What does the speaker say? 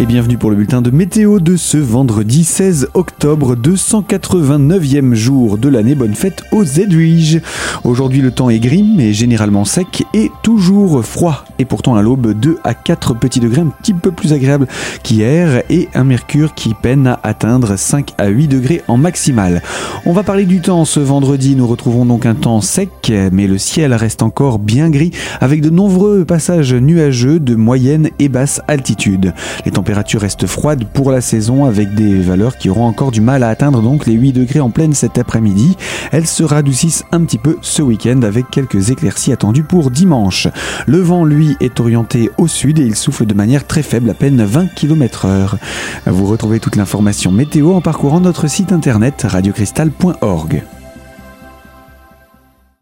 et bienvenue pour le bulletin de météo de ce vendredi 16 octobre, 289e jour de l'année. Bonne fête aux Edwige. Aujourd'hui le temps est gris mais généralement sec et toujours froid. Et pourtant à l'aube 2 à 4 petits degrés un petit peu plus agréable qu'hier et un mercure qui peine à atteindre 5 à 8 degrés en maximal. On va parler du temps ce vendredi. Nous retrouvons donc un temps sec mais le ciel reste encore bien gris avec de nombreux passages nuageux de moyenne et basse altitude. Les températures restent froides pour la saison avec des valeurs qui auront encore du mal à atteindre donc les 8 degrés en pleine cet après-midi. Elles se radoucissent un petit peu ce week-end avec quelques éclaircies attendues pour dimanche. Le vent, lui, est orienté au sud et il souffle de manière très faible, à peine 20 km heure. Vous retrouvez toute l'information météo en parcourant notre site internet radiocristal.org.